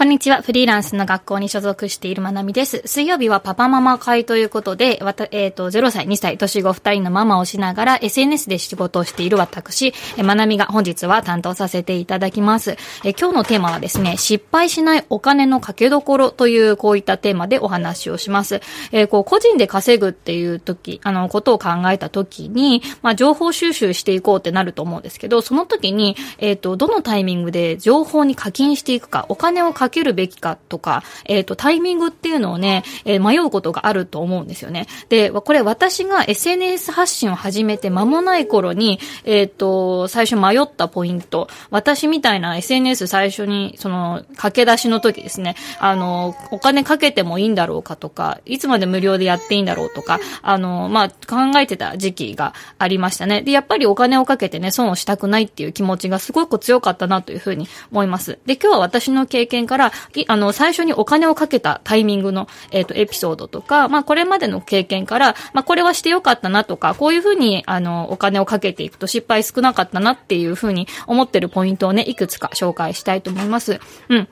こんにちは。フリーランスの学校に所属しているまなみです。水曜日はパパママ会ということで、わた、えっ、ー、と、0歳、2歳、年子2人のママをしながら SNS で仕事をしている私、まなみが本日は担当させていただきます。え今日のテーマはですね、失敗しないお金のかけどころというこういったテーマでお話をします。えー、こう、個人で稼ぐっていう時、あの、ことを考えた時に、まあ、情報収集していこうってなると思うんですけど、その時に、えっ、ー、と、どのタイミングで情報に課金していくか、お金を課かけるべきかとか、えっ、ー、と、タイミングっていうのをね、えー、迷うことがあると思うんですよね。で、これ私が SNS 発信を始めて間もない頃に、えっ、ー、と、最初迷ったポイント、私みたいな SNS 最初に、その、駆け出しの時ですね、あの、お金かけてもいいんだろうかとか、いつまで無料でやっていいんだろうとか、あの、まあ、考えてた時期がありましたね。で、やっぱりお金をかけてね、損をしたくないっていう気持ちがすごく強かったなというふうに思います。で、今日は私の経験から、からあの、最初にお金をかけたタイミングの、えっ、ー、と、エピソードとか、まあ、これまでの経験から、まあ、これはしてよかったなとか、こういうふうに、あの、お金をかけていくと失敗少なかったなっていうふうに思ってるポイントをね、いくつか紹介したいと思います。うん。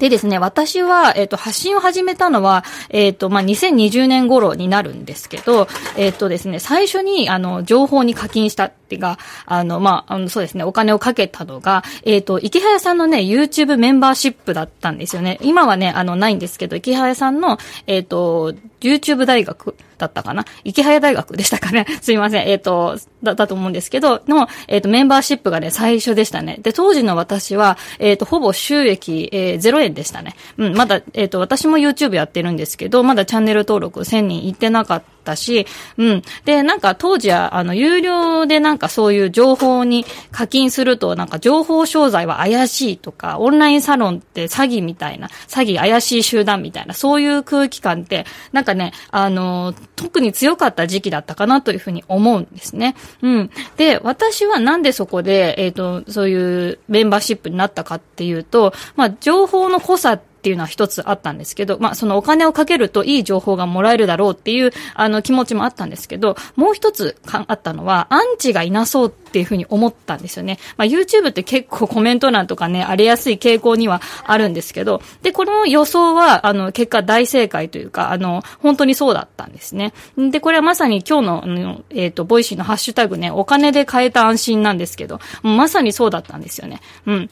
でですね、私は、えっ、ー、と、発信を始めたのは、えっ、ー、と、まあ、2020年頃になるんですけど、えっ、ー、とですね、最初に、あの、情報に課金したってが、あの、まあ、あの、そうですね、お金をかけたのが、えっ、と、池早さんのね、YouTube メンバーシップだったんですよね。今はね、あの、ないんですけど、池早さんの、えっ、と、YouTube 大学だったかな？池早大学でしたかね？すいません。えっ、ー、と、だ、ったと思うんですけど、の、えっ、ー、と、メンバーシップがね、最初でしたね。で、当時の私は、えっ、ー、と、ほぼ収益、えー、0円でしたね。うん、まだ、えっ、と、私も YouTube やってるんですけど、まだチャンネル登録1000人いってなかったったし、うん。で、なんか当時は、あの、有料でなんかそういう情報に課金すると、なんか情報商材は怪しいとか、オンラインサロンって詐欺みたいな、詐欺怪しい集団みたいな、そういう空気感って、なんかね、あの、特に強かった時期だったかなというふうに思うんですね。うん。で、私はなんでそこで、えっ、ー、と、そういうメンバーシップになったかっていうと、まあ、情報の濃さってっていうのは一つあったんですけど、まあ、そのお金をかけるといい情報がもらえるだろうっていう、あの、気持ちもあったんですけど、もう一つあったのは、アンチがいなそうっていうふうに思ったんですよね。まあ、YouTube って結構コメント欄とかね、荒れやすい傾向にはあるんですけど、で、この予想は、あの、結果大正解というか、あの、本当にそうだったんですね。で、これはまさに今日の、のえっ、ー、と、 Voicy のハッシュタグね、お金で買えた安心なんですけど、まさにそうだったんですよね。うん。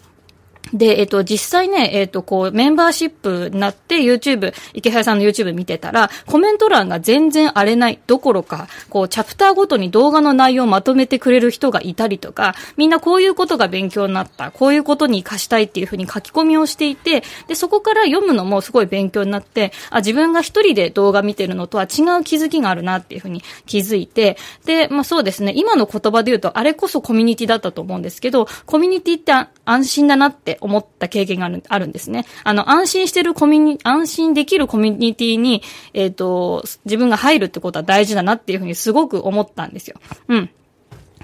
で、えっと、実際ね、えっと、こう、メンバーシップになって YouTube、イケハヤさんの YouTube 見てたら、コメント欄が全然荒れないどころか、こう、チャプターごとに動画の内容をまとめてくれる人がいたりとか、みんなこういうことが勉強になった、こういうことに活かしたいっていうふうに書き込みをしていて、で、そこから読むのもすごい勉強になって、あ、自分が一人で動画見てるのとは違う気づきがあるなっていうふうに気づいて、で、まあそうですね、今の言葉で言うと、あれこそコミュニティだったと思うんですけど、コミュニティって安心だなって思った経験があるあるんですね。あの、安心してるコミュニ、安心できるコミュニティに、えっ、ー、と、自分が入るってことは大事だなっていうふうにすごく思ったんですよ。うん。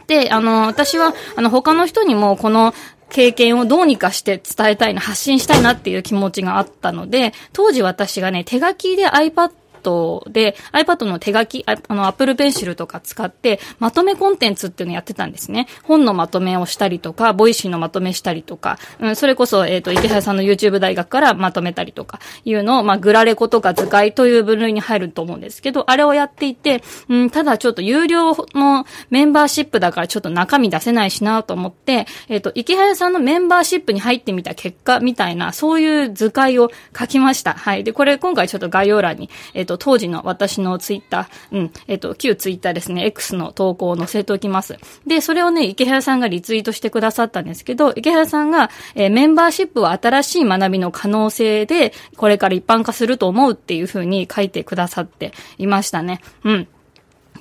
で、あの、私は、あの、他の人にも、この、経験をどうにかして伝えたいな、発信したいなっていう気持ちがあったので、当時私がね、手書きで iPad iPad で、iPad の手書き、あの、Apple Pencil とか使って、まとめコンテンツっていうのをやってたんですね。本のまとめをしたりとか、 Voicy のまとめしたりとか、うん、それこそ、えっ、ー、と、イケハヤさんの YouTube 大学からまとめたりとか、いうのを、まあ、グラレコとか図解という分類に入ると思うんですけど、あれをやっていて、うん、ただちょっと有料のメンバーシップだからちょっと中身出せないしなと思って、えっ、ー、と、イケハヤさんのメンバーシップに入ってみた結果みたいな、そういう図解を書きました。はい。で、これ今回ちょっと概要欄に、えっ、ー、と、当時の私のツイッター、うん、えっ、と、旧ツイッターですね、X の投稿を載せておきます。で、それをね、池原さんがリツイートしてくださったんですけど、池原さんが、えー、メンバーシップは新しい学びの可能性で、これから一般化すると思うっていうふうに書いてくださっていましたね。うん。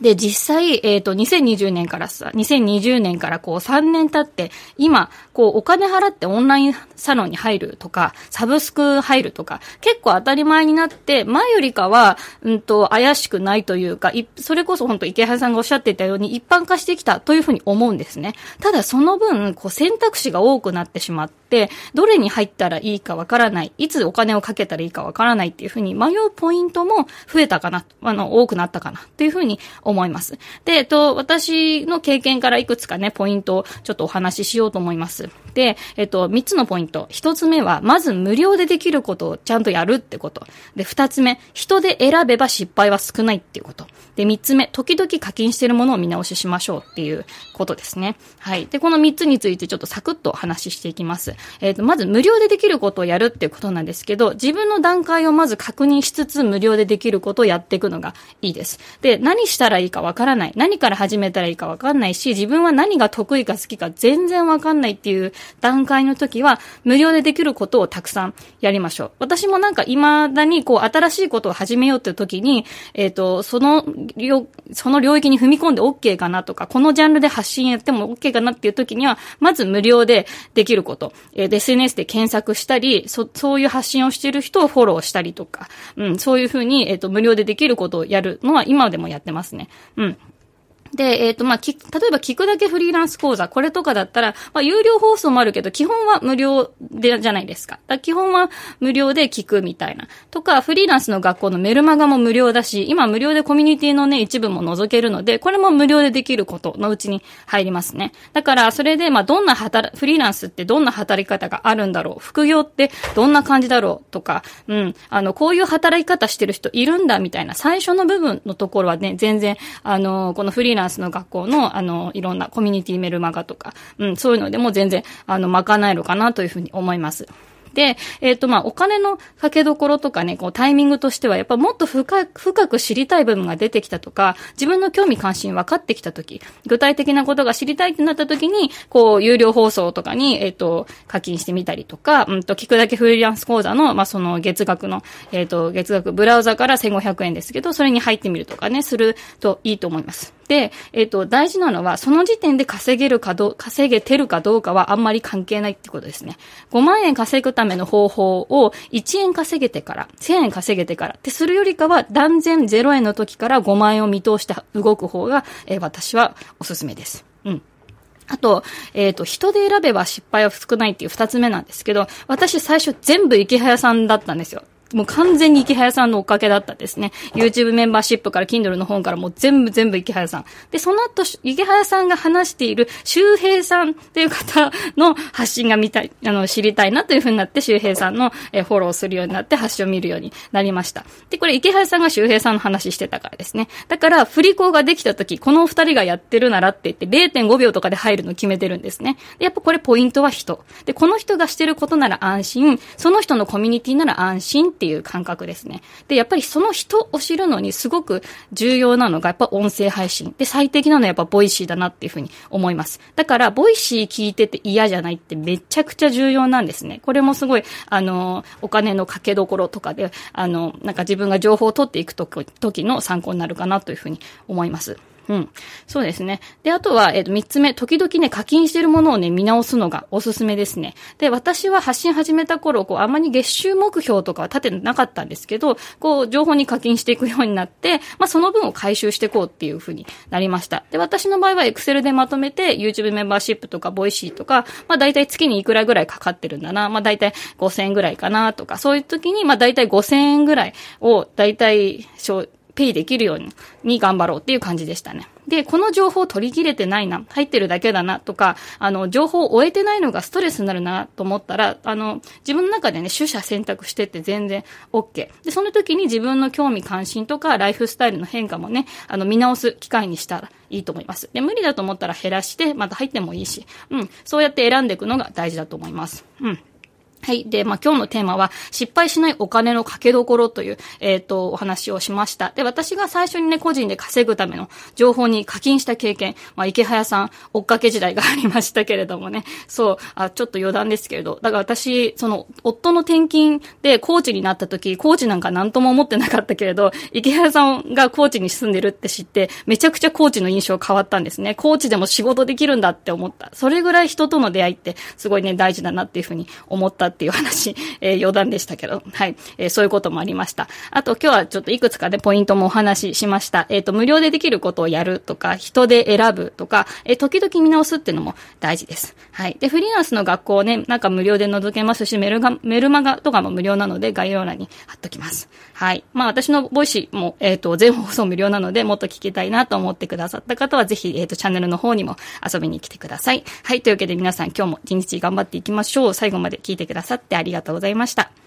で、実際、えっ、ー、と、2020年からさ、2020年からこう3年経って、今、こうお金払ってオンラインサロンに入るとか、サブスク入るとか、結構当たり前になって、前よりかは、うんと、怪しくないというか、いそれこそ本当池原さんがおっしゃっていたように一般化してきたというふうに思うんですね。ただその分、こう選択肢が多くなってしまって、どれに入ったらいいかわからない、いつお金をかけたらいいかわからないっていうふうに迷うポイントも増えたかな、あの、多くなったかなっていうふうに思います。で、えっと、私の経験からいくつかね、ポイントをちょっとお話ししようと思います。で、えっと、3つのポイント。1つ目は、まず無料でできることをちゃんとやるってこと。で、2つ目、人で選べば失敗は少ないっていうこと。で、3つ目、時々課金してるものを見直ししましょうっていうことですね。はい。で、この3つについてちょっとサクッとお話していきます。えっ、と、まず無料でできることをやるっていうことなんですけど、自分の段階をまず確認しつつ無料でできることをやっていくのがいいです。で、何したらいいかわからない。何から始めたらいいかわかんないし、自分は何が得意か好きか全然わかんないっていう段階の時は、無料でできることをたくさんやりましょう。私もなんか未だにこう新しいことを始めようっていう時に、えっ、ー、と、その、その領域に踏み込んで OK かなとか、このジャンルで発信やっても OK かなっていう時には、まず無料でできること。えー、SNS で検索したり、そ、そういう発信をしている人をフォローしたりとか、うん、そういうふうに、えっ、ー、と、無料でできることをやるのは今でもやってますね。うん。で、えっ、ー、と、まあ、き、例えば聞くだけフリーランス講座、これとかだったら、まあ、有料放送もあるけど、基本は無料で、じゃないですか。か基本は無料で聞くみたいな。とか、フリーランスの学校のメルマガも無料だし、今無料でコミュニティのね、一部も覗けるので、これも無料でできることのうちに入りますね。だから、それで、まあ、どんな働、フリーランスってどんな働き方があるんだろう。副業ってどんな感じだろうとか、うん、あの、こういう働き方してる人いるんだみたいな、最初の部分のところはね、全然、あの、このフリーランスの学校のあの、いろんなコミュニティメルマガとか、うん、そういうのでも全然、あの、賄えるかなというふうに思います。で、えっ、ー、と、まあ、お金のかけどころとかね、こう、タイミングとしては、やっぱもっと深く、深く知りたい部分が出てきたとか、自分の興味関心分かってきたとき、具体的なことが知りたいってなったときに、こう、有料放送とかに、えっ、ー、と、課金してみたりとか、うんと、聞くだけフリーランス講座の、まあ、その月額の、えっ、ー、と、月額、ブラウザから1500円ですけど、それに入ってみるとかね、するといいと思います。で、えっ、ー、と、大事なのは、その時点で稼げるかどう、稼げてるかどうかはあんまり関係ないってことですね。5万円稼ぐための方法を1円稼げてから、1000円稼げてからってするよりかは、断然0円の時から5万円を見通して動く方が、えー、私はおすすめです。うん。あと、えっ、ー、と、人で選べば失敗は少ないっていう二つ目なんですけど、私最初全部池早さんだったんですよ。もう完全に池早さんの追っかけだったですね。YouTube メンバーシップから Kindle の本からもう全部全部池早さん。で、その後、池早さんが話している周平さんっていう方の発信が見たい、あの、知りたいなというふうになって、周平さんの、えフォローするようになって発信を見るようになりました。で、これ池早さんが周平さんの話してたからですね。だから、振り子ができた時、このお二人がやってるならって言って0.5秒とかで入るの決めてるんですね。で、やっぱこれポイントは人。で、この人がしてることなら安心、その人のコミュニティなら安心ってていう感覚ですね。で、やっぱりその人を知るのにすごく重要なのがやっぱ音声配信。で、最適なのはやっぱ Voicy だなっていうふうに思います。だから、 Voicy 聞いてて嫌じゃないってめちゃくちゃ重要なんですね。これもすごい、あの、お金のかけどころとかで、あの、なんか自分が情報を取っていくときの参考になるかなというふうに思います。うん。そうですね。で、あとは、えっ、ー、と、三つ目、時々ね、課金してるものをね、見直すのがおすすめですね。で、私は発信始めた頃、こう、あまり月収目標とかは立てなかったんですけど、こう、情報に課金していくようになって、まあ、その分を回収していこうっていうふうになりました。で、私の場合は Excel でまとめて、YouTube メンバーシップとか、 Voicy とか、まあ、大体月にいくらぐらいかかってるんだな、まあ、大体5000円ぐらいかな、とか、そういう時に、まあ、大体5000円ぐらいを、大体、ペイできるようにに頑張ろうっていう感じでしたね。で、この情報取り切れてないな、入ってるだけだなとか、あの、情報を終えてないのがストレスになるなと思ったら、あの、自分の中でね、取捨選択してって全然 OK。で、その時に自分の興味関心とか、ライフスタイルの変化もね、あの、見直す機会にしたらいいと思います。で、無理だと思ったら減らして、また入ってもいいし、うん、そうやって選んでいくのが大事だと思います。うん。はい。で、まあ、今日のテーマは、失敗しないお金のかけどころという、えっ、ー、と、お話をしました。で、私が最初にね、個人で稼ぐための情報に課金した経験、まあ、池早さん、追っかけ時代がありましたけれどもね、そう、あ、ちょっと余談ですけれど、だから私、その、夫の転勤でコーチになった時、コーチなんか何とも思ってなかったけれど、池早さんがコーチに住んでるって知って、めちゃくちゃコーチの印象変わったんですね。コーチでも仕事できるんだって思った。それぐらい人との出会いって、すごいね、大事だなっていうふうに思ったっていう話、えー、余談でしたけど、はい。えー、そういうこともありました。あと今日はちょっといくつかで、ね、ポイントもお話ししました。えっ、ー、と、無料でできることをやるとか、人で選ぶとか、えー、時々見直すっていうのも大事です。はい。で、フリーランスの学校ね、なんか無料で覗けますし、メルガ、メルマガとかも無料なので概要欄に貼っときます。はい。まあ私の Voicy も、えっ、ー、と、全放送無料なので、もっと聞きたいなと思ってくださった方は、ぜひ、えっ、ー、と、チャンネルの方にも遊びに来てください。はい。というわけで皆さん今日も一日頑張っていきましょう。最後まで聞いてくださいさってありがとうございました。